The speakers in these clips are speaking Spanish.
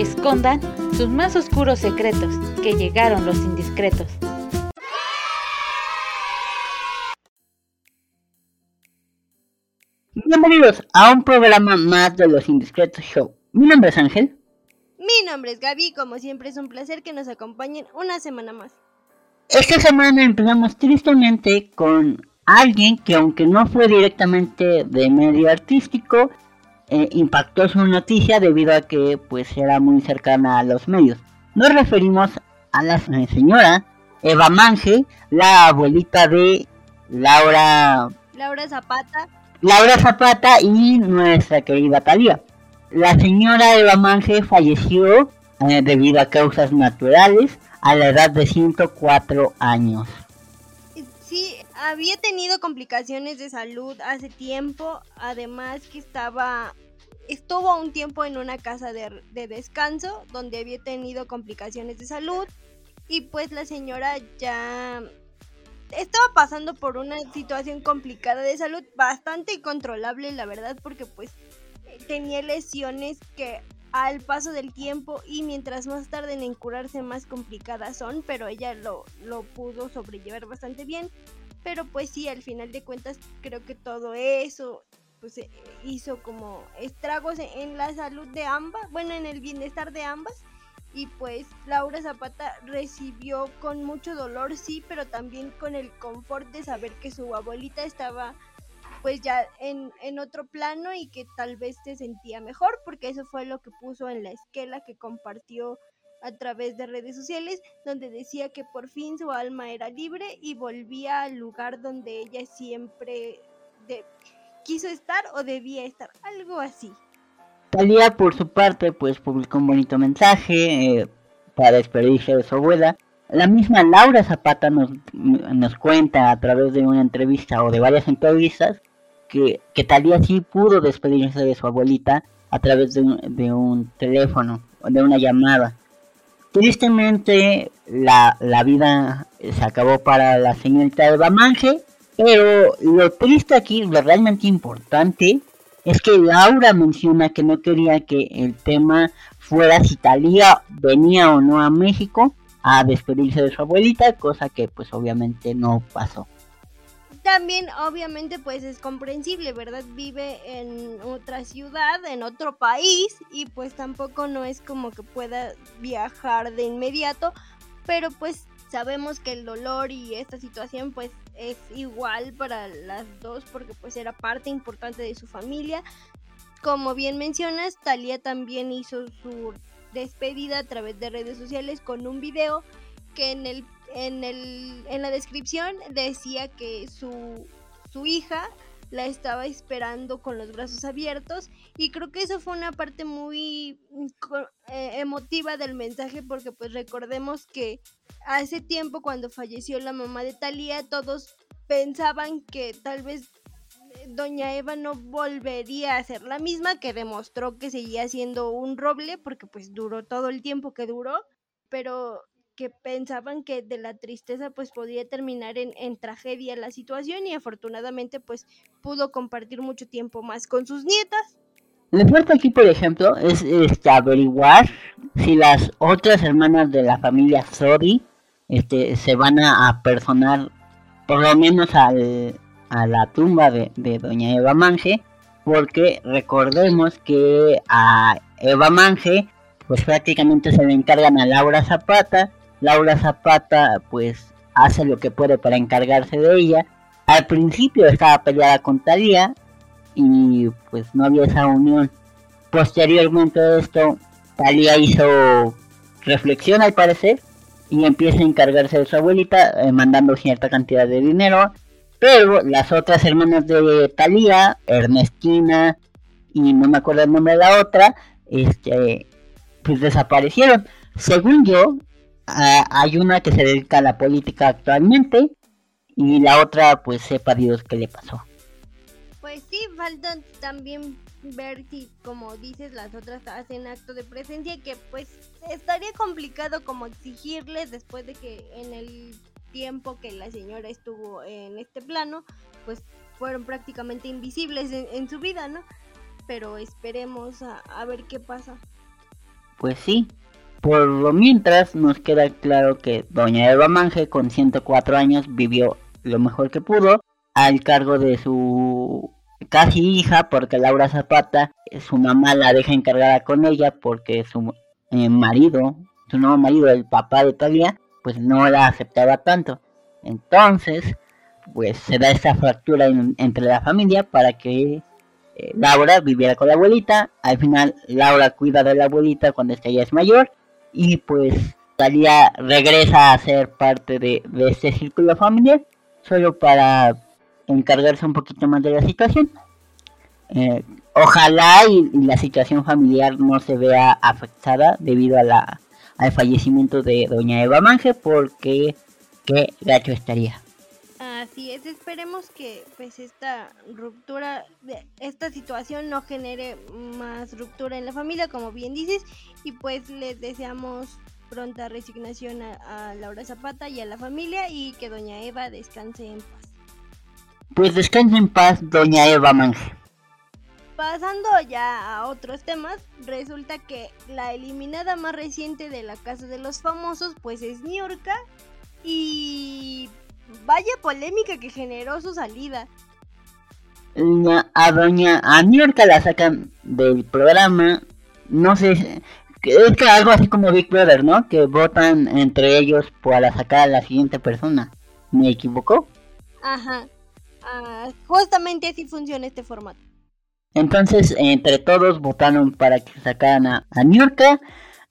escondan sus más oscuros secretos, que llegaron los indiscretos. Bienvenidos a un programa más de los Indiscretos Show. Mi nombre es Ángel. Mi nombre es Gaby, como siempre es un placer que nos acompañen una semana más. Esta semana empezamos tristemente con alguien que aunque no fue directamente de medio artístico, eh, impactó su noticia debido a que pues era muy cercana a los medios. Nos referimos a la señora Eva Mange, la abuelita de Laura Laura Zapata. Laura Zapata y nuestra querida Talía. La señora Eva Mange falleció eh, debido a causas naturales a la edad de 104 años. Sí, había tenido complicaciones de salud hace tiempo, además que estaba estuvo un tiempo en una casa de, de, descanso donde había tenido complicaciones de salud y pues la señora ya estaba pasando por una situación complicada de salud bastante incontrolable la verdad porque pues tenía lesiones que al paso del tiempo y mientras más tarden en curarse más complicadas son, pero ella lo, lo pudo sobrellevar bastante bien. Pero pues sí, al final de cuentas creo que todo eso pues eh, hizo como estragos en la salud de ambas, bueno, en el bienestar de ambas. Y pues Laura Zapata recibió con mucho dolor, sí, pero también con el confort de saber que su abuelita estaba pues ya en, en, otro plano y que tal vez se sentía mejor, porque eso fue lo que puso en la esquela que compartió a través de redes sociales, donde decía que por fin su alma era libre y volvía al lugar donde ella siempre quiso estar o debía estar, algo así. Talía por su parte pues publicó un bonito mensaje eh, para despedirse de su abuela. La misma Laura Zapata nos, nos cuenta a través de una entrevista o de varias entrevistas que, que Talía sí pudo despedirse de su abuelita a través de un, de un teléfono, de una llamada. Tristemente, la, la, vida se acabó para la señorita Eva Mange, pero lo triste aquí, lo realmente importante, es que Laura menciona que no quería que el tema fuera si Talía venía o no a México a despedirse de su abuelita, cosa que pues obviamente no pasó también obviamente pues es comprensible, ¿verdad? Vive en otra ciudad, en otro país y pues tampoco no es como que pueda viajar de inmediato, pero pues sabemos que el dolor y esta situación pues es igual para las dos porque pues era parte importante de su familia. Como bien mencionas, Talia también hizo su despedida a través de redes sociales con un video que en el en, el, en la descripción decía que su, su hija la estaba esperando con los brazos abiertos y creo que eso fue una parte muy mm, eh, emotiva del mensaje porque pues recordemos que hace tiempo cuando falleció la mamá de Talía todos pensaban que tal vez eh, doña Eva no volvería a ser la misma que demostró que seguía siendo un roble porque pues duró todo el tiempo que duró pero que pensaban que de la tristeza pues podía terminar en, en, tragedia la situación y afortunadamente pues pudo compartir mucho tiempo más con sus nietas. Lo fuerte aquí, por ejemplo, es este, averiguar si las otras hermanas de la familia Sodi este, se van a, personar por lo menos al, a la tumba de, de Doña Eva Mange, porque recordemos que a Eva Mange pues prácticamente se le encargan a Laura Zapata Laura Zapata pues hace lo que puede para encargarse de ella. Al principio estaba peleada con Talía y pues no había esa unión. Posteriormente a esto, Talía hizo reflexión al parecer y empieza a encargarse de su abuelita eh, mandando cierta cantidad de dinero. Pero las otras hermanas de Talía, Ernestina y no me acuerdo el nombre de la otra, este, pues desaparecieron. Según yo, Ah, hay una que se dedica a la política actualmente y la otra pues sepa Dios qué le pasó. Pues sí, falta también ver si, como dices, las otras hacen acto de presencia, que pues estaría complicado como exigirles después de que en el tiempo que la señora estuvo en este plano, pues fueron prácticamente invisibles en, su vida, ¿no? Pero esperemos a ver qué pasa. pues sí. Por lo mientras nos queda claro que doña Eva Manje con 104 años vivió lo mejor que pudo al cargo de su casi hija porque Laura Zapata, su mamá la deja encargada con ella porque su eh, marido, su nuevo marido, el papá de Talia, pues no la aceptaba tanto. Entonces, pues se da esta fractura entre la familia para que eh, Laura viviera con la abuelita. Al final, Laura cuida de la abuelita cuando ella es mayor y pues Talia regresa a ser parte de, este círculo familiar solo para encargarse un poquito más de la situación. Eh, ojalá y, la situación familiar no se vea afectada debido a la, al fallecimiento de doña Eva Manje porque qué gacho estaría. Así es, esperemos que pues esta ruptura, esta situación no genere más ruptura en la familia, como bien dices, y pues les deseamos pronta resignación a, a Laura Zapata y a la familia y que doña Eva descanse en paz. Pues descanse en paz, doña Eva Manje. Pasando ya a otros temas, resulta que la eliminada más reciente de la Casa de los Famosos pues es Niurka y vaya polémica que generó su salida. A doña a Niurka la sacan del programa, no sé, es que algo así como Big Brother, ¿no? Que votan entre ellos para sacar a la siguiente persona. ¿Me equivocó? Ajá. Ah, justamente así funciona este formato. Entonces, entre todos votaron para que sacaran a, a Niurka.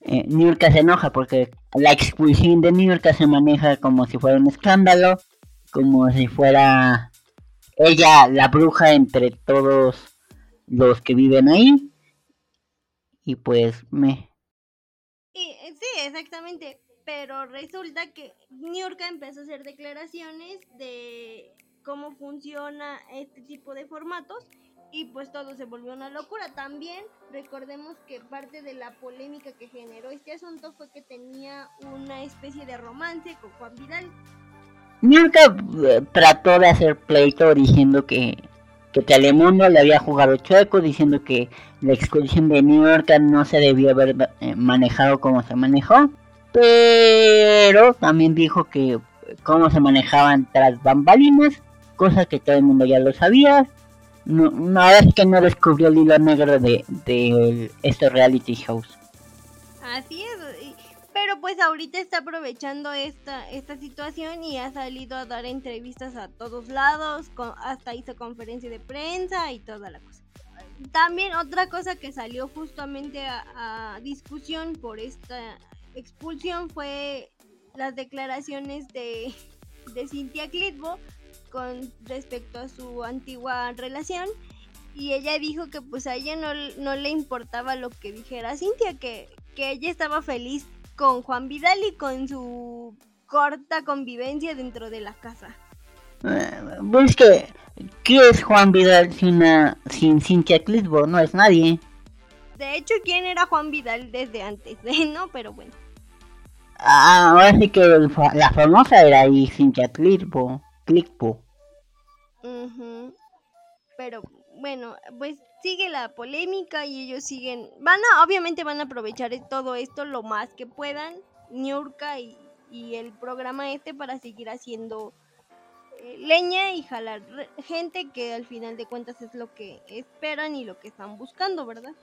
Eh, se enoja porque la expulsión de Niurka se maneja como si fuera un escándalo, como si fuera ella la bruja entre todos los que viven ahí. Y pues me... Sí, exactamente. Pero resulta que Niurka empezó a hacer declaraciones de cómo funciona este tipo de formatos y pues todo se volvió una locura. También recordemos que parte de la polémica que generó este asunto fue que tenía una especie de romance con Juan Vidal. Nunca eh, trató de hacer pleito diciendo que, que Telemundo le había jugado chueco, diciendo que la exclusión de New York no se debió haber eh, manejado como se manejó. Pero también dijo que cómo se manejaban tras bambalinas cosa que todo el mundo ya lo sabía. No, nada es que no descubrió el hilo negro de, de estos reality shows. Así es, pero pues ahorita está aprovechando esta, esta situación y ha salido a dar entrevistas a todos lados, hasta hizo conferencia de prensa y toda la cosa. También otra cosa que salió justamente a, discusión por esta expulsión fue las declaraciones de, de Cynthia Clitbo con respecto a su antigua relación y ella dijo que pues a ella no, no le importaba lo que dijera Cintia, que, que ella estaba feliz con Juan Vidal y con su corta convivencia dentro de la casa. Eh, pues que, ¿qué es Juan Vidal sin, sin Cintia Clitbo? No es nadie. De hecho, ¿quién era Juan Vidal desde antes? ¿No? Pero bueno. Ah, ahora sí que la famosa era ahí Cintia Clitbo. Clickpo. Pero bueno, pues sigue la polémica y ellos siguen, van a, obviamente van a aprovechar todo esto lo más que puedan, Niurka y, y el programa este para seguir haciendo eh, leña y jalar gente que al final de cuentas es lo que esperan y lo que están buscando, ¿verdad?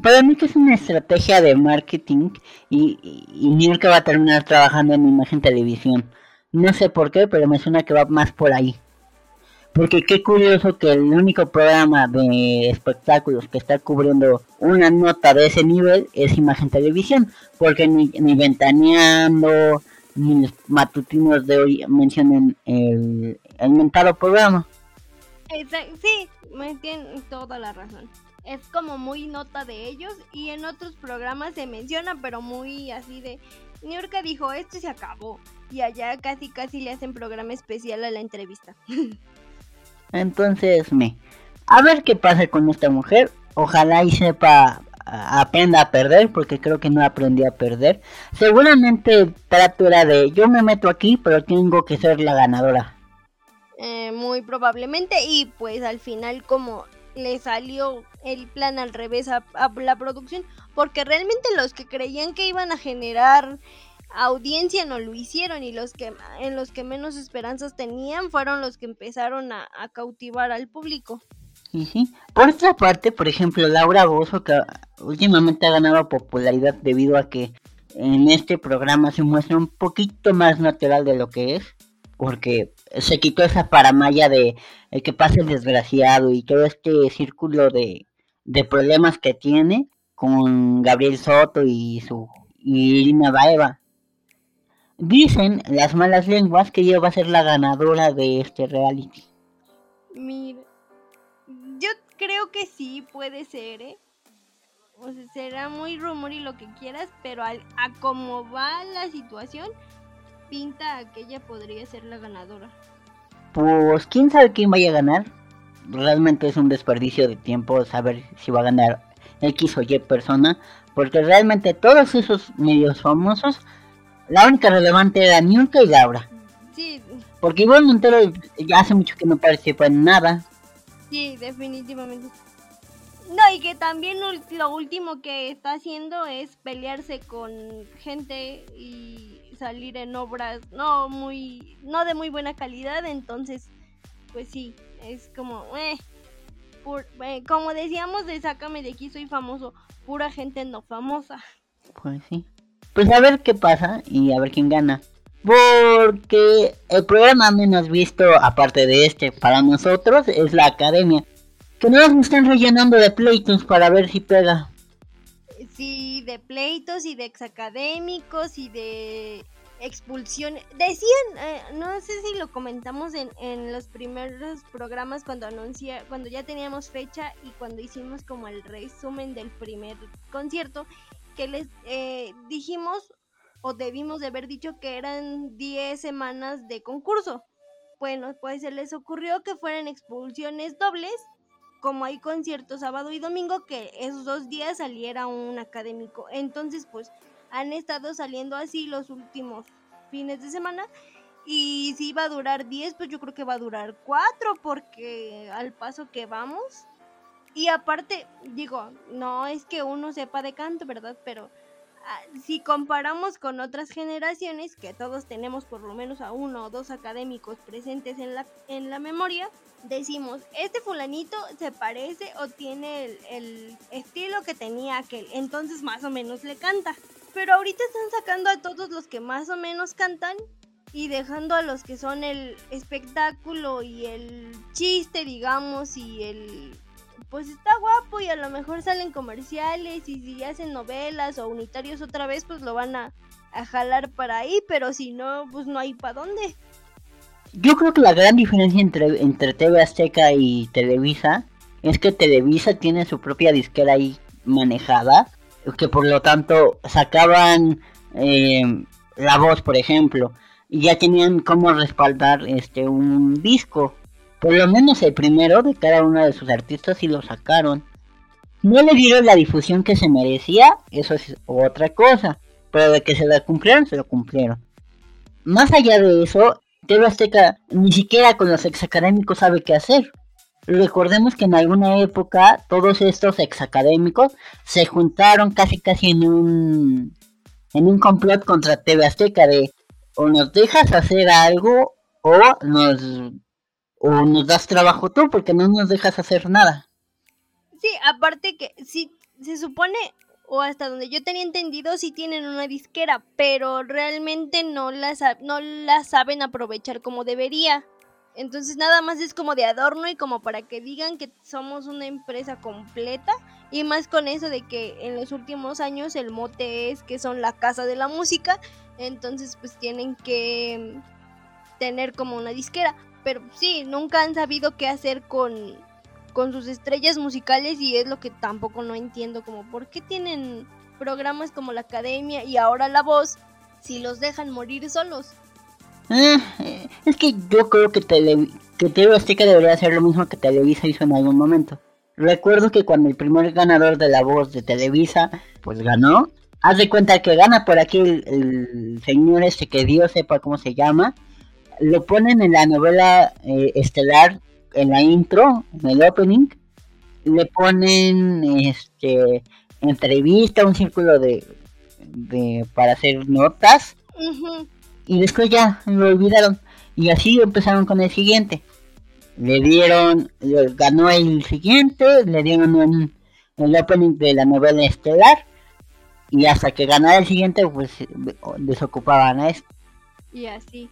Para mí que es una estrategia de marketing y, y, y va a terminar trabajando en imagen televisión. No sé por qué, pero me suena que va más por ahí. Porque qué curioso que el único programa de espectáculos que está cubriendo una nota de ese nivel es Imagen Televisión. Porque ni, ni Ventaneando, ni los matutinos de hoy mencionan el, el mentado programa. Sí, me tienen toda la razón. Es como muy nota de ellos y en otros programas se menciona, pero muy así de... Niurka dijo, esto se acabó y allá casi casi le hacen programa especial a la entrevista. Entonces, me a ver qué pasa con esta mujer. Ojalá y sepa aprenda a perder porque creo que no aprendí a perder. Seguramente era de yo me meto aquí, pero tengo que ser la ganadora. Eh, muy probablemente y pues al final como le salió el plan al revés a, la producción, porque realmente los que creían que iban a generar audiencia no lo hicieron y los que en los que menos esperanzas tenían fueron los que empezaron a, cautivar al público. Por otra parte, por ejemplo, Laura Bozo, que últimamente ha ganado popularidad debido a que en este programa se muestra un poquito más natural de lo que es, porque se quitó esa paramaya de el que pasa el desgraciado y todo este círculo de, de problemas que tiene con Gabriel Soto y su y Irina Baeva. Dicen las malas lenguas que ella va a ser la ganadora de este reality. Mira, yo creo que sí puede ser, ¿eh? O sea, será muy rumor y lo que quieras, pero a cómo va la situación, pinta a que ella podría ser la ganadora. Pues quién sabe quién vaya a ganar. Realmente es un desperdicio de tiempo saber si va a ganar X o Y persona. Porque realmente todos esos medios famosos, la única relevante era Nunca y Laura. Sí. Porque igual Montero ya hace mucho que no participa en nada. Sí, definitivamente. No, y que también lo último que está haciendo es pelearse con gente y salir en obras no muy no de muy buena calidad, entonces pues sí, es como eh, eh, como decíamos de Sácame de aquí soy famoso, pura gente no famosa. Pues sí. Pues a ver qué pasa y a ver quién gana. Porque el programa menos visto, aparte de este, para nosotros, es la academia. Que nos están rellenando de pleitos para ver si pega. Sí, de pleitos y de exacadémicos y de expulsión. Decían, eh, no sé si lo comentamos en, en los primeros programas cuando anuncia, cuando ya teníamos fecha y cuando hicimos como el resumen del primer concierto, que les eh, dijimos o debimos de haber dicho que eran 10 semanas de concurso. Bueno, pues se les ocurrió que fueran expulsiones dobles como hay conciertos sábado y domingo, que esos dos días saliera un académico. Entonces, pues han estado saliendo así los últimos fines de semana. Y si va a durar 10, pues yo creo que va a durar 4 porque al paso que vamos. Y aparte, digo, no es que uno sepa de canto, ¿verdad? Pero Ah, si comparamos con otras generaciones, que todos tenemos por lo menos a uno o dos académicos presentes en la, en la memoria, decimos, este fulanito se parece o tiene el, el estilo que tenía aquel, entonces más o menos le canta. Pero ahorita están sacando a todos los que más o menos cantan y dejando a los que son el espectáculo y el chiste, digamos, y el pues está guapo y a lo mejor salen comerciales y si hacen novelas o unitarios otra vez, pues lo van a, jalar para ahí, pero si no, pues no hay para dónde. Yo creo que la gran diferencia entre, entre TV Azteca y Televisa es que Televisa tiene su propia disquera ahí manejada, que por lo tanto sacaban eh, la voz, por ejemplo, y ya tenían como respaldar este un disco por lo menos el primero de cada uno de sus artistas sí lo sacaron. No le dieron la difusión que se merecía, eso es otra cosa. Pero de que se la cumplieron, se lo cumplieron. Más allá de eso, TV Azteca ni siquiera con los exacadémicos sabe qué hacer. Recordemos que en alguna época todos estos exacadémicos se juntaron casi casi en un en un complot contra TV Azteca de o nos dejas hacer algo o nos o nos das trabajo tú porque no nos dejas hacer nada. Sí, aparte que sí, se supone, o hasta donde yo tenía entendido, sí tienen una disquera, pero realmente no la, no la saben aprovechar como debería. Entonces nada más es como de adorno y como para que digan que somos una empresa completa. Y más con eso de que en los últimos años el mote es que son la casa de la música. Entonces pues tienen que tener como una disquera pero sí, nunca han sabido qué hacer con, con sus estrellas musicales y es lo que tampoco no entiendo, como por qué tienen programas como la Academia y ahora La Voz si los dejan morir solos. Ah, es que yo creo que, tele, que TV debería hacer lo mismo que Televisa hizo en algún momento. Recuerdo que cuando el primer ganador de la voz de Televisa, pues ganó. Haz de cuenta que gana por aquí el, el señor este que Dios sepa cómo se llama lo ponen en la novela eh, estelar, en la intro, en el opening, le ponen este entrevista, un círculo de, de para hacer notas y después ya lo olvidaron y así empezaron con el siguiente. Le dieron, ganó el siguiente, le dieron un, el opening de la novela estelar y hasta que ganara el siguiente pues desocupaban a esto. Y así.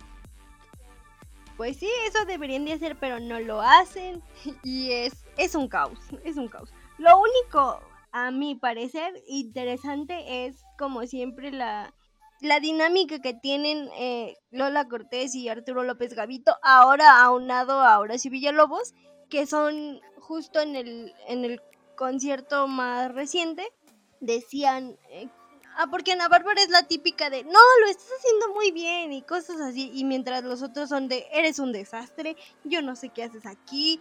Pues sí, eso deberían de hacer, pero no lo hacen y es, es un caos, es un caos. Lo único, a mi parecer, interesante es como siempre la, la dinámica que tienen eh, Lola Cortés y Arturo López Gavito, ahora aunado a Horacio Villalobos, que son justo en el, en el concierto más reciente, decían eh, Ah, porque Ana Bárbara es la típica de, no, lo estás haciendo muy bien y cosas así. Y mientras los otros son de, eres un desastre, yo no sé qué haces aquí.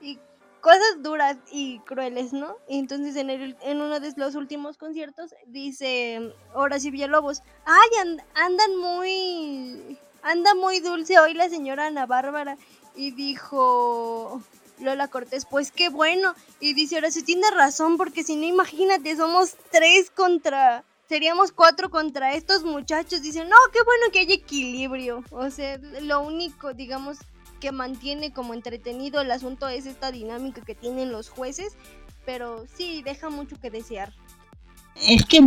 Y cosas duras y crueles, ¿no? Y entonces en, el, en uno de los últimos conciertos dice Horacio Villalobos, ay, andan muy, anda muy dulce hoy la señora Ana Bárbara. Y dijo Lola Cortés, pues qué bueno. Y dice Horacio, tiene razón, porque si no, imagínate, somos tres contra seríamos cuatro contra estos muchachos. Dicen, no, qué bueno que hay equilibrio. O sea, lo único, digamos, que mantiene como entretenido el asunto es esta dinámica que tienen los jueces. Pero sí, deja mucho que desear. Es que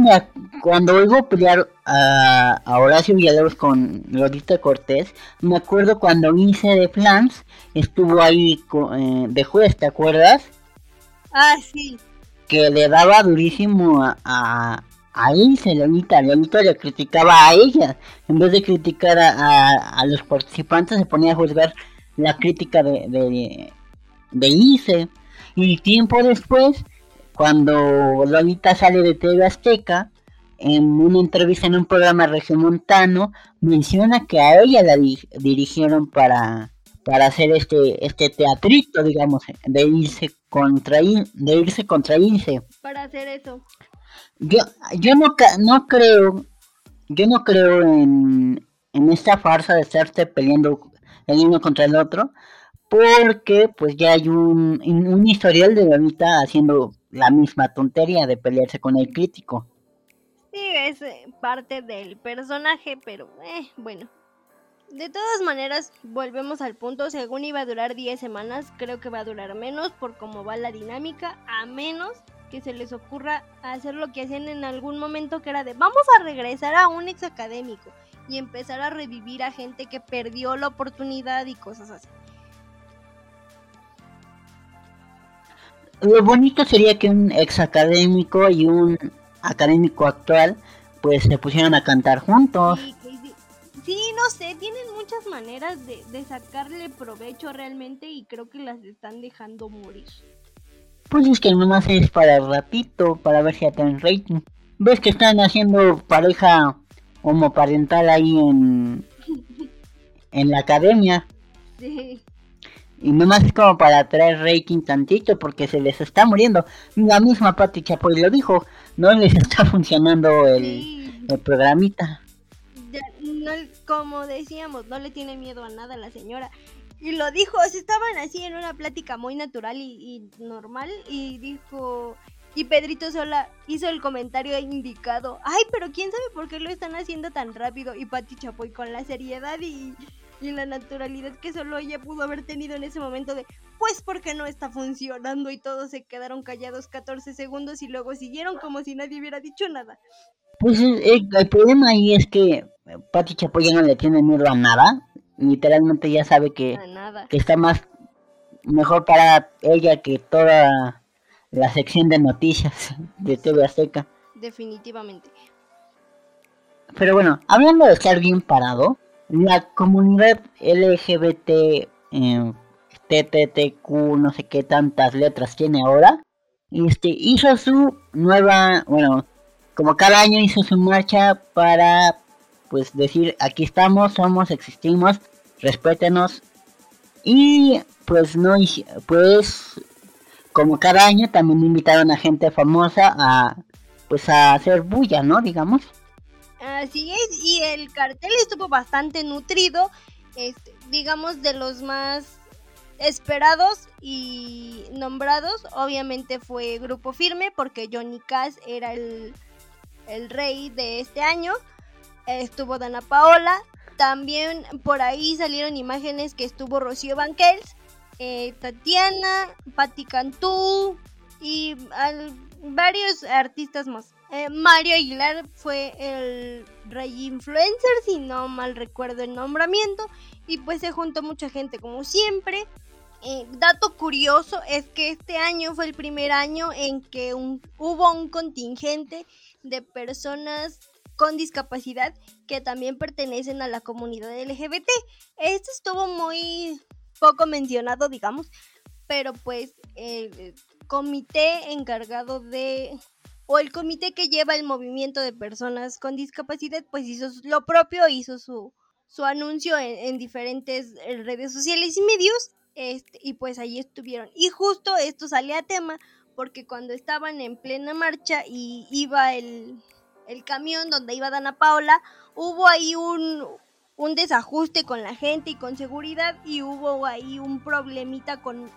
cuando oigo pelear a, Horacio Villalobos con Lolita Cortés, me acuerdo cuando Ince de Flans estuvo ahí eh, de juez, ¿te acuerdas? Ah, sí. Que le daba durísimo a, ahí se Leonita, Leonita le criticaba a ella, en vez de criticar a, los participantes se ponía a juzgar la crítica de, de, de. Y tiempo después, cuando Lolita sale de TV Azteca, en una entrevista en un programa regiomontano, menciona que a ella la dirigieron para, para hacer este, este teatrito, digamos, de irse contra, de irse contra. Para hacer eso. Yo, yo no, no creo, yo no creo en, en esta farsa de estarse peleando el uno contra el otro, porque pues ya hay un, un historial de Lolita haciendo la misma tontería de pelearse con el crítico. Sí, es eh, parte del personaje, pero eh, bueno. De todas maneras, volvemos al punto, según iba a durar 10 semanas, creo que va a durar menos por cómo va la dinámica, a menos que se les ocurra hacer lo que hacían en algún momento que era de vamos a regresar a un ex académico y empezar a revivir a gente que perdió la oportunidad y cosas así. Lo bonito sería que un ex académico y un académico actual pues se pusieran a cantar juntos. Sí, no sé, tienen muchas maneras de, de sacarle provecho realmente y creo que las están dejando morir. Pues es que nomás es para el ratito, para ver si atraen rating. ¿Ves que están haciendo pareja homoparental ahí en, en la academia? Sí. Y nomás es como para traer rating tantito porque se les está muriendo. La misma Pati Chapoy lo dijo, no les está funcionando el, el programita. no, como decíamos, no le tiene miedo a nada la señora. Y lo dijo, estaban así en una plática muy natural y, normal y dijo, y Pedrito Sola hizo el comentario indicado, ay, pero quién sabe por qué lo están haciendo tan rápido. Y Pati Chapoy con la seriedad y, y, la naturalidad que solo ella pudo haber tenido en ese momento de, pues porque no está funcionando y todos se quedaron callados 14 segundos y luego siguieron como si nadie hubiera dicho nada. Pues el, el problema ahí es que Pati Chapoy ya no le tiene miedo a nada literalmente ya sabe que, que está más mejor para ella que toda la sección de noticias de TV Azteca. Definitivamente. Pero bueno, hablando de estar bien parado, la comunidad LGBT, eh, TTTQ, no sé qué tantas letras tiene ahora, este, hizo su nueva, bueno, como cada año hizo su marcha para pues decir aquí estamos, somos, existimos, respétenos. Y pues no, pues como cada año también invitaron a gente famosa a pues a hacer bulla, ¿no? Digamos. Así es, y el cartel estuvo bastante nutrido, este, digamos de los más esperados y nombrados, obviamente fue Grupo Firme, porque Johnny Cash era el, el rey de este año. Estuvo Dana Paola. También por ahí salieron imágenes que estuvo Rocío Banquels, eh, Tatiana, Patti Cantú y varios artistas más. Eh, Mario Aguilar fue el rey influencer, si no mal recuerdo el nombramiento. Y pues se juntó mucha gente como siempre. Eh, dato curioso es que este año fue el primer año en que hubo un contingente de personas con discapacidad que también pertenecen a la comunidad LGBT. Esto estuvo muy poco mencionado, digamos, pero pues el comité encargado de o el comité que lleva el movimiento de personas con discapacidad pues hizo lo propio, hizo su, su anuncio en, diferentes eh, redes sociales y medios este, y pues ahí estuvieron. Y justo esto sale a tema porque cuando estaban en plena marcha y iba el, el camión donde iba Dana Paola, hubo ahí un, desajuste con la gente y con seguridad y hubo ahí un problemita con,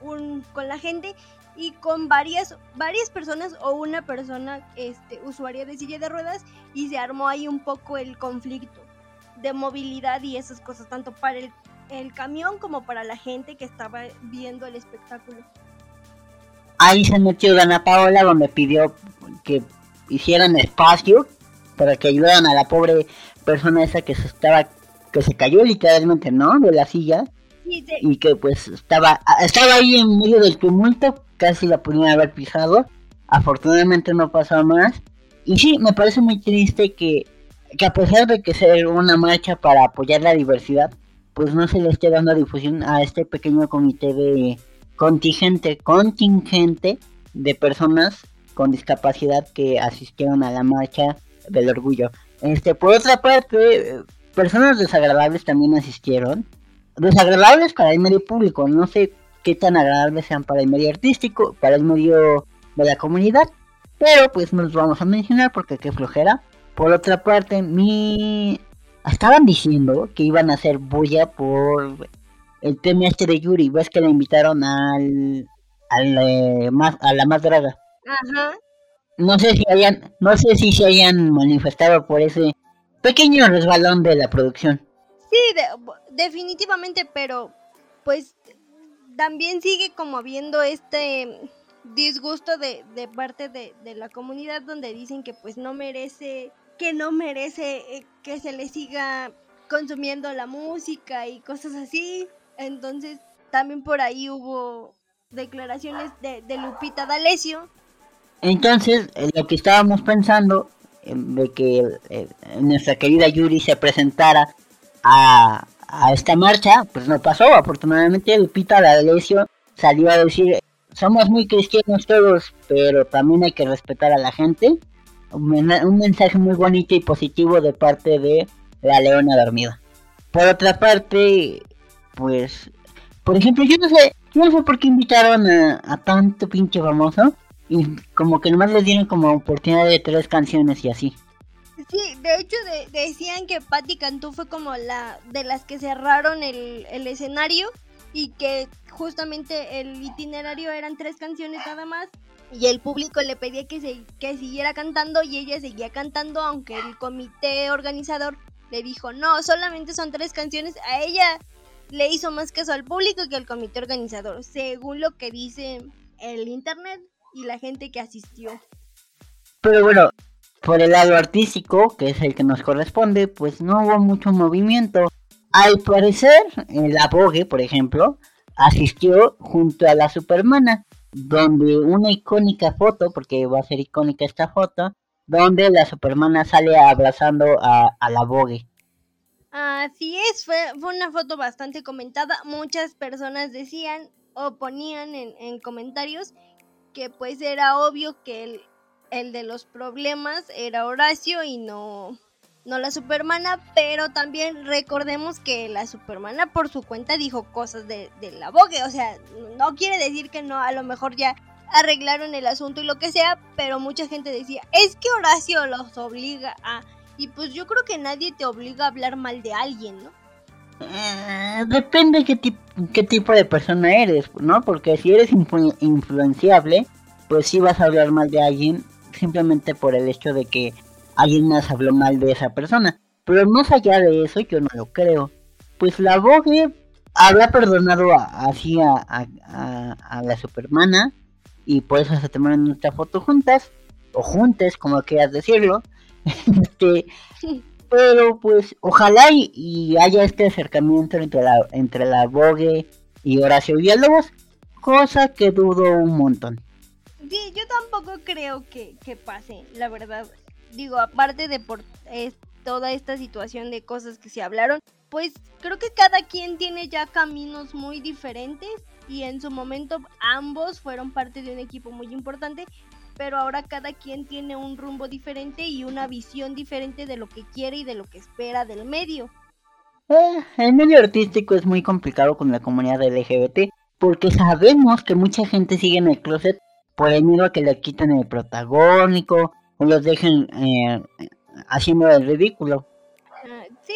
con la gente y con varias, varias personas o una persona este, usuaria de silla de ruedas y se armó ahí un poco el conflicto de movilidad y esas cosas, tanto para el, el camión como para la gente que estaba viendo el espectáculo. Ahí se metió Dana Paola donde pidió que hicieran espacio para que ayudaran a la pobre persona esa que se estaba que se cayó literalmente, ¿no? De la silla. Y que pues estaba estaba ahí en medio del tumulto, casi la pudieron haber pisado. Afortunadamente no pasó más. Y sí, me parece muy triste que, que a pesar de que sea una marcha para apoyar la diversidad, pues no se le esté dando difusión a este pequeño comité de contingente, contingente de personas con discapacidad que asistieron a la marcha del orgullo. Este, por otra parte, personas desagradables también asistieron. Desagradables para el medio público, no sé qué tan agradables sean para el medio artístico, para el medio de la comunidad, pero pues nos vamos a mencionar porque qué flojera. Por otra parte, mi estaban diciendo que iban a hacer bulla por el tema este de Yuri, ves que le invitaron al, al eh, más a la más draga. No sé si hayan, no sé si se hayan manifestado por ese pequeño resbalón de la producción. Sí, definitivamente, pero pues también sigue como habiendo este disgusto de, de parte de, de, la comunidad donde dicen que pues no merece, que no merece eh, que se le siga consumiendo la música y cosas así. Entonces también por ahí hubo declaraciones de, de Lupita D'Alessio entonces, eh, lo que estábamos pensando eh, de que eh, nuestra querida Yuri se presentara a, esta marcha, pues no pasó. Afortunadamente, Lupita D'Alessio salió a decir: Somos muy cristianos todos, pero también hay que respetar a la gente. Un, mensaje muy bonito y positivo de parte de la Leona Dormida. Por otra parte, pues, por ejemplo, yo no sé, yo no sé por qué invitaron a tanto pinche famoso y como que nomás les dieron como oportunidad de tres canciones y así. Sí, de hecho decían que Patti Cantú fue como la de las que cerraron el, el escenario y que justamente el itinerario eran tres canciones nada más y el público le pedía que, se, que siguiera cantando y ella seguía cantando aunque el comité organizador le dijo no, solamente son tres canciones, a ella le hizo más caso al público que al comité organizador, según lo que dice el internet y la gente que asistió. Pero bueno, por el lado artístico, que es el que nos corresponde, pues no hubo mucho movimiento. Al parecer, la Vogue, por ejemplo, asistió junto a la Supermana, donde una icónica foto, porque va a ser icónica esta foto, donde la Supermana sale abrazando a, la Vogue. Así es, fue, fue, una foto bastante comentada. Muchas personas decían o ponían en, en comentarios que pues era obvio que el, el de los problemas era Horacio y no, no la Supermana, pero también recordemos que la Supermana por su cuenta dijo cosas de, de la Vogue, o sea, no quiere decir que no, a lo mejor ya arreglaron el asunto y lo que sea, pero mucha gente decía, es que Horacio los obliga a... Y pues yo creo que nadie te obliga a hablar mal de alguien, ¿no? Eh, depende qué, qué tipo de persona eres, ¿no? Porque si eres influenciable, pues sí vas a hablar mal de alguien simplemente por el hecho de que alguien más habló mal de esa persona. Pero más allá de eso, yo no lo creo. Pues la Vogue había perdonado así a, a, la supermana y por eso se tomaron nuestra foto juntas, o juntes, como quieras decirlo. este, pero pues ojalá y, haya este acercamiento entre la, entre la Vogue y Horacio Villalobos, cosa que dudo un montón. Sí, yo tampoco creo que, pase, la verdad. Digo, aparte de por toda esta situación de cosas que se hablaron, pues creo que cada quien tiene ya caminos muy diferentes y en su momento ambos fueron parte de un equipo muy importante, pero ahora cada quien tiene un rumbo diferente y una visión diferente de lo que quiere y de lo que espera del medio. Eh, el medio artístico es muy complicado con la comunidad LGBT porque sabemos que mucha gente sigue en el closet por el miedo a que le quiten el protagónico o los dejen eh, haciendo el ridículo. Ah, sí,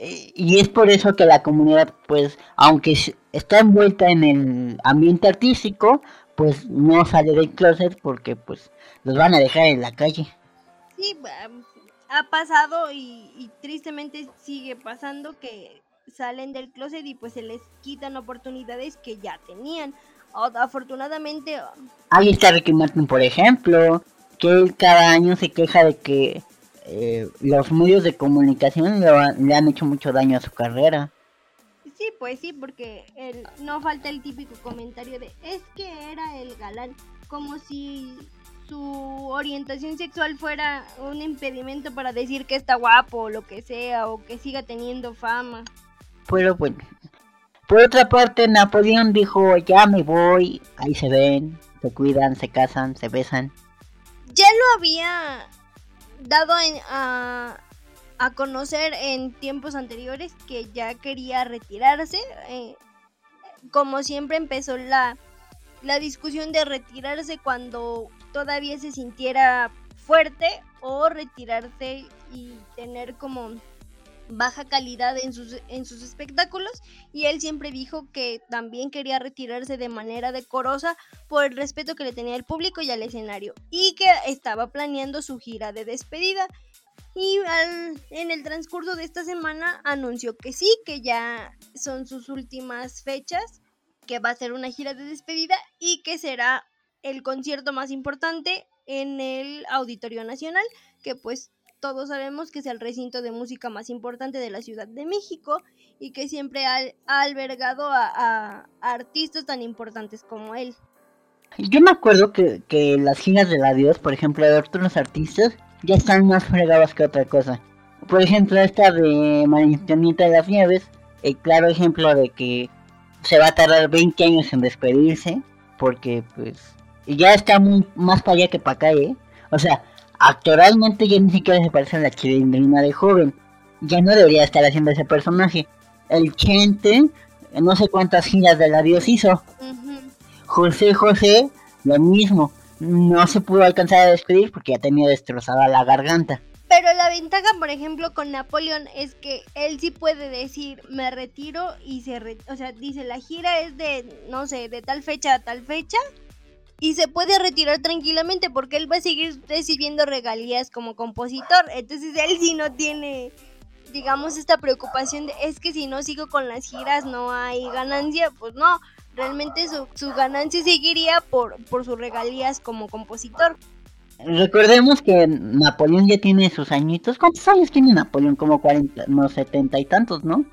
y es por eso que la comunidad, pues, aunque está envuelta en el ambiente artístico, pues no sale del closet porque, pues, los van a dejar en la calle. Sí, ha pasado y, tristemente sigue pasando que salen del closet y pues se les quitan oportunidades que ya tenían. Afortunadamente... Ahí está Ricky Martin, por ejemplo, que él cada año se queja de que eh, los medios de comunicación le, han hecho mucho daño a su carrera. Sí, pues sí, porque no falta el típico comentario de es que era el galán, como si su orientación sexual fuera un impedimento para decir que está guapo o lo que sea, o que siga teniendo fama. Pero bueno, por otra parte, Napoleón dijo, ya me voy, ahí se ven, se cuidan, se casan, se besan. Ya lo había dado a, conocer en tiempos anteriores que ya quería retirarse. Eh, como siempre empezó la, la discusión de retirarse cuando todavía se sintiera fuerte o retirarse y tener como baja calidad en sus, en sus espectáculos y él siempre dijo que también quería retirarse de manera decorosa por el respeto que le tenía al público y al escenario y que estaba planeando su gira de despedida y en el transcurso de esta semana anunció que sí, que ya son sus últimas fechas, que va a ser una gira de despedida y que será el concierto más importante en el Auditorio Nacional, que pues todos sabemos que es el recinto de música más importante de la Ciudad de México y que siempre ha, albergado a, artistas tan importantes como él. Yo me acuerdo que, las giras de la Dios, por ejemplo, de otros artistas, ya están más fregados que otra cosa. Por ejemplo, esta de Marianita de las Nieves, el claro ejemplo de que se va a tardar 20 años en despedirse, porque pues ya está muy más para allá que para acá, ¿eh? O sea, Actualmente ya ni siquiera se parece a la chilindrina de joven. Ya no debería estar haciendo ese personaje. El Chente, no sé cuántas giras de la Dios hizo. José José, lo mismo. No se pudo alcanzar a despedir porque ya tenía destrozada la garganta. Pero la ventaja, por ejemplo, con Napoleón es que él sí puede decir, me retiro y se... o sea, dice, la gira es de, no sé, de tal fecha a tal fecha y se puede retirar tranquilamente porque él va a seguir recibiendo regalías como compositor. Entonces él sí no tiene, digamos, esta preocupación de es que si no sigo con las giras no hay ganancia. Pues no, realmente su, su ganancia seguiría por, por sus regalías como compositor. Recordemos que Napoleón ya tiene sus añitos. ¿Cuántos años tiene Napoleón? Como 40, no, 70 y tantos, ¿no?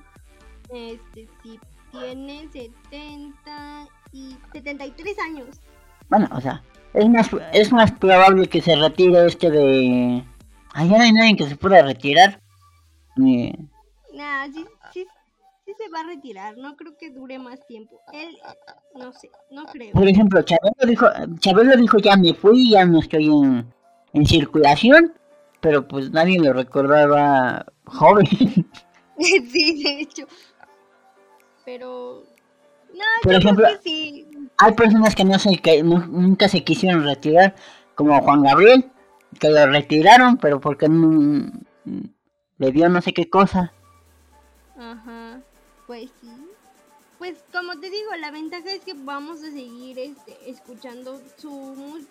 Este sí, tiene 70 y 73 años. Bueno, o sea, es más, es más probable que se retire este de... Ya no hay nadie que se pueda retirar. Eh... Nah, sí se va a retirar, no creo que dure más tiempo. Él, no sé, no creo. Por ejemplo, Chabelo dijo, Chabelo dijo ya me fui, ya no estoy en, en circulación, pero pues nadie lo recordaba joven. sí, de hecho. Pero... No, Por yo ejemplo, creo que sí hay personas que no se que nunca se quisieron retirar, como Juan Gabriel, que lo retiraron, pero porque le dio no sé qué cosa. Ajá. Pues sí. Pues como te digo, la ventaja es que vamos a seguir este, escuchando su,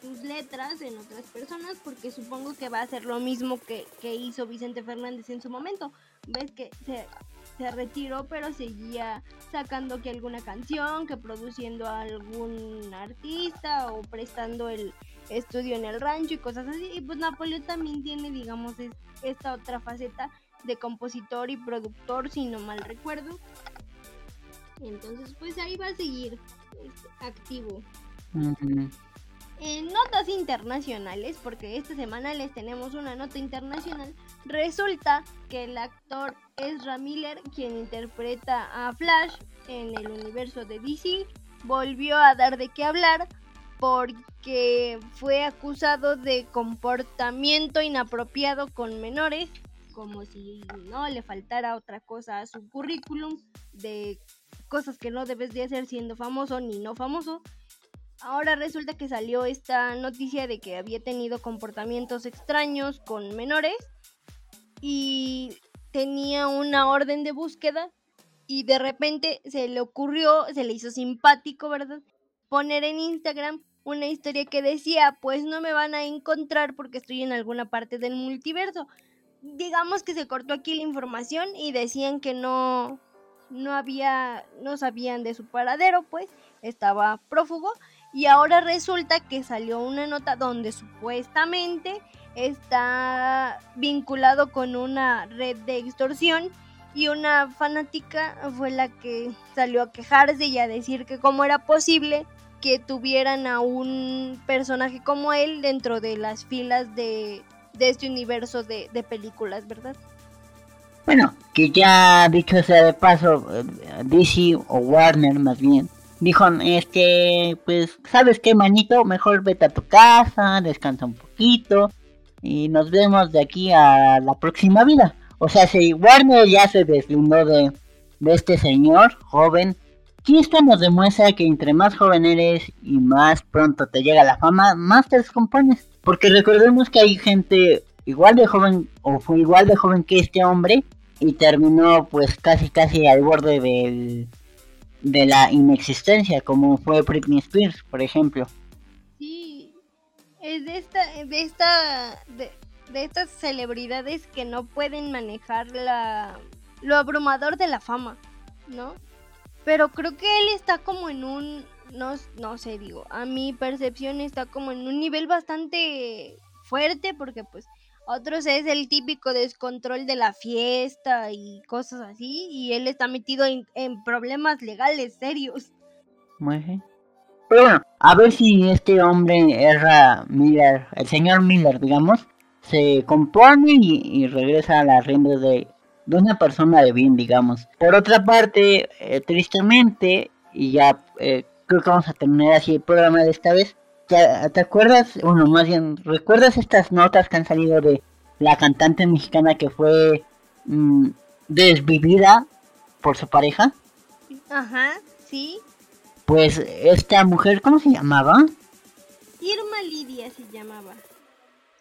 sus letras en otras personas porque supongo que va a ser lo mismo que, que hizo Vicente Fernández en su momento. Ves que se, se retiró pero seguía sacando que alguna canción, que produciendo a algún artista o prestando el estudio en el rancho y cosas así. Y pues Napoleón también tiene, digamos, esta otra faceta de compositor y productor, si no mal recuerdo. Entonces, pues ahí va a seguir este, activo. En notas internacionales, porque esta semana les tenemos una nota internacional, resulta que el actor Ezra Miller, quien interpreta a Flash en el universo de DC, volvió a dar de qué hablar porque fue acusado de comportamiento inapropiado con menores, como si no le faltara otra cosa a su currículum de cosas que no debes de hacer siendo famoso ni no famoso. Ahora resulta que salió esta noticia de que había tenido comportamientos extraños con menores y tenía una orden de búsqueda y de repente se le ocurrió, se le hizo simpático, ¿verdad? Poner en Instagram una historia que decía, pues no me van a encontrar porque estoy en alguna parte del multiverso. Digamos que se cortó aquí la información y decían que no, no había, no sabían de su paradero, pues estaba prófugo. Y ahora resulta que salió una nota donde supuestamente está vinculado con una red de extorsión y una fanática fue la que salió a quejarse y a decir que cómo era posible que tuvieran a un personaje como él dentro de las filas de, este universo de, de películas, ¿verdad? Bueno, que ya dicho sea de paso, eh, DC o Warner más bien, dijo, este, pues, ¿sabes qué, manito? Mejor vete a tu casa, descansa un poquito y nos vemos de aquí a la próxima vida. O sea, si Warner ya se deslindó de, de este señor joven, si esto nos demuestra que entre más joven eres y más pronto te llega la fama, más te descompones. Porque recordemos que hay gente igual de joven o fue igual de joven que este hombre y terminó pues casi casi al borde del, de la inexistencia como fue Britney Spears por ejemplo. Sí es de esta de esta de, estas celebridades que no pueden manejar la lo abrumador de la fama no pero creo que él está como en un no, no sé digo a mi percepción está como en un nivel bastante fuerte porque pues otros es el típico descontrol de la fiesta y cosas así. Y él está metido en, problemas legales serios. Muy bien. Pero bueno, a ver si este hombre era Miller, el señor Miller, digamos, se compone y, regresa a la rienda de, de, una persona de bien, digamos. Por otra parte, eh, tristemente, y ya eh, creo que vamos a terminar así el programa de esta vez, ¿Te, acuerdas, bueno, más bien, recuerdas estas notas que han salido de la cantante mexicana que fue mm, desvivida por su pareja? Ajá, sí. Pues esta mujer, ¿cómo se llamaba? Irma Lidia se llamaba.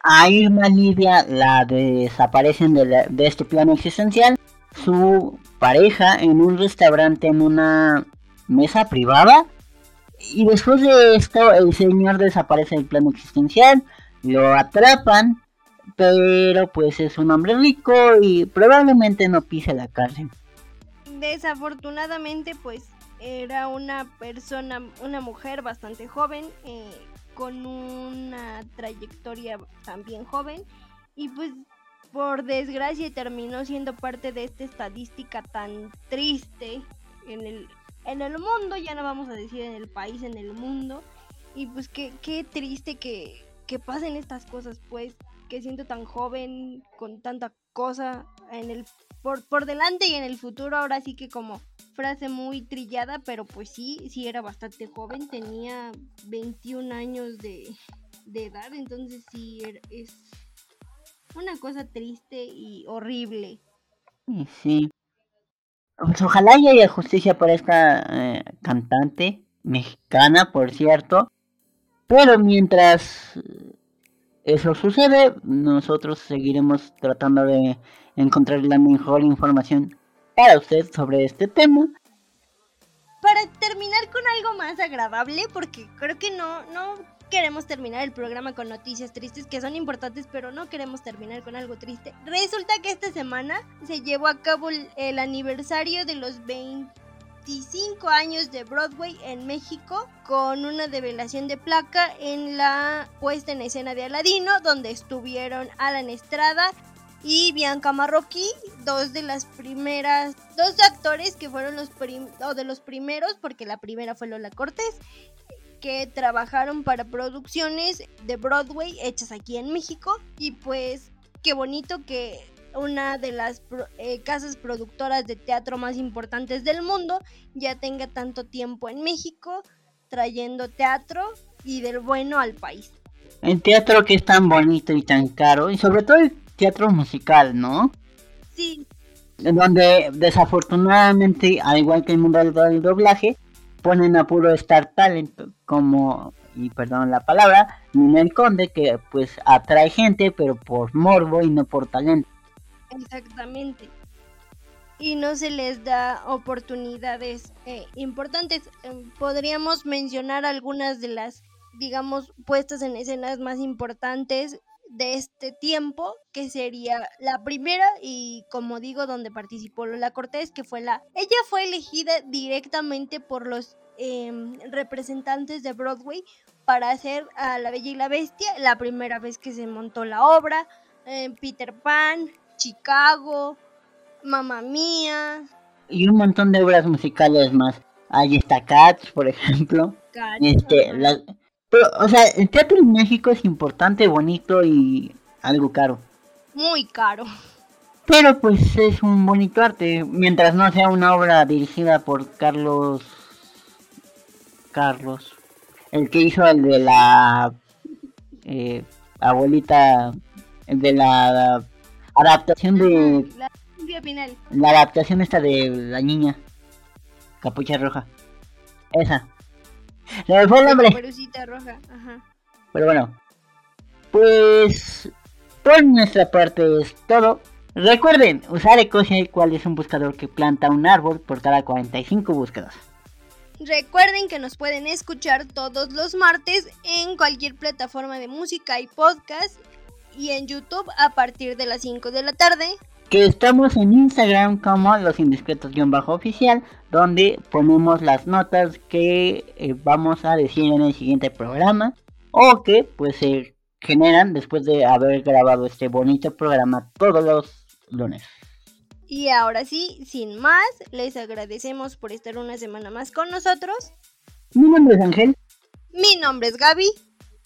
A Irma Lidia la desaparecen de, de este plano existencial. Su pareja en un restaurante en una mesa privada y después de esto, el señor desaparece del plano existencial, lo atrapan, pero pues es un hombre rico y probablemente no pise la cárcel. Desafortunadamente, pues era una persona, una mujer bastante joven, eh, con una trayectoria también joven, y pues por desgracia terminó siendo parte de esta estadística tan triste en el en el mundo, ya no vamos a decir en el país, en el mundo. Y pues qué, qué triste que, que pasen estas cosas, pues, que siento tan joven, con tanta cosa en el por, por delante y en el futuro, ahora sí que como frase muy trillada, pero pues sí, sí era bastante joven, tenía 21 años de, de edad, entonces sí es una cosa triste y horrible. Sí, pues ojalá haya justicia para esta eh, cantante mexicana, por cierto. Pero mientras eso sucede, nosotros seguiremos tratando de encontrar la mejor información para usted sobre este tema. Para terminar con algo más agradable, porque creo que no, no queremos terminar el programa con noticias tristes que son importantes, pero no queremos terminar con algo triste. Resulta que esta semana se llevó a cabo el, aniversario de los 25 años de Broadway en México con una develación de placa en la puesta en escena de Aladino, donde estuvieron Alan Estrada y Bianca Marroquí, dos de las primeras, dos actores que fueron los o de los primeros, porque la primera fue Lola Cortés, que trabajaron para producciones de Broadway hechas aquí en México. Y pues qué bonito que una de las eh, casas productoras de teatro más importantes del mundo ya tenga tanto tiempo en México trayendo teatro y del bueno al país. El teatro que es tan bonito y tan caro, y sobre todo el teatro musical, ¿no? Sí. Donde desafortunadamente, al igual que el mundo del doblaje, ponen a puro Star Talent como, y perdón la palabra, Ninel Conde, que pues atrae gente, pero por morbo y no por talento. Exactamente. Y no se les da oportunidades eh, importantes. Em, podríamos mencionar algunas de las, digamos, puestas en escenas más importantes de este tiempo, que sería la primera y como digo, donde participó Lola Cortés, que fue la... Ella fue elegida directamente por los em, representantes de Broadway para hacer a La Bella y la Bestia, la primera vez que se montó la obra, em, Peter Pan, Chicago, Mamma Mía. Y un montón de obras musicales más. Ahí está Cats, por ejemplo. este, la, pero, o sea, el teatro en México es importante, bonito y algo caro. Muy caro. Pero pues es un bonito arte, mientras no sea una obra dirigida por Carlos... Carlos. El que hizo el de la... Eh, abuelita... El de la adaptación de... La, la adaptación esta de la niña. Capucha roja. Esa. Se me fue el nombre. roja, ajá. Pero bueno. Pues. Por nuestra parte es todo. Recuerden usar Ecosia, cual es un buscador que planta un árbol por cada 45 búsquedas. Recuerden que nos pueden escuchar todos los martes en cualquier plataforma de música y podcast y en YouTube a partir de las 5 de la tarde que estamos en Instagram como los indiscretos-oficial, donde ponemos las notas que eh, vamos a decir en el siguiente programa o que pues se generan después de haber grabado este bonito programa todos los lunes. Y ahora sí, sin más, les agradecemos por estar una semana más con nosotros. Mi nombre es Ángel. Mi nombre es Gaby.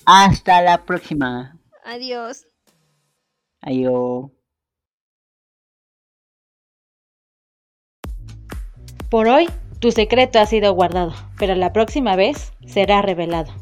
Hasta la próxima. Adiós. Adiós. Por hoy, tu secreto ha sido guardado, pero la próxima vez será revelado.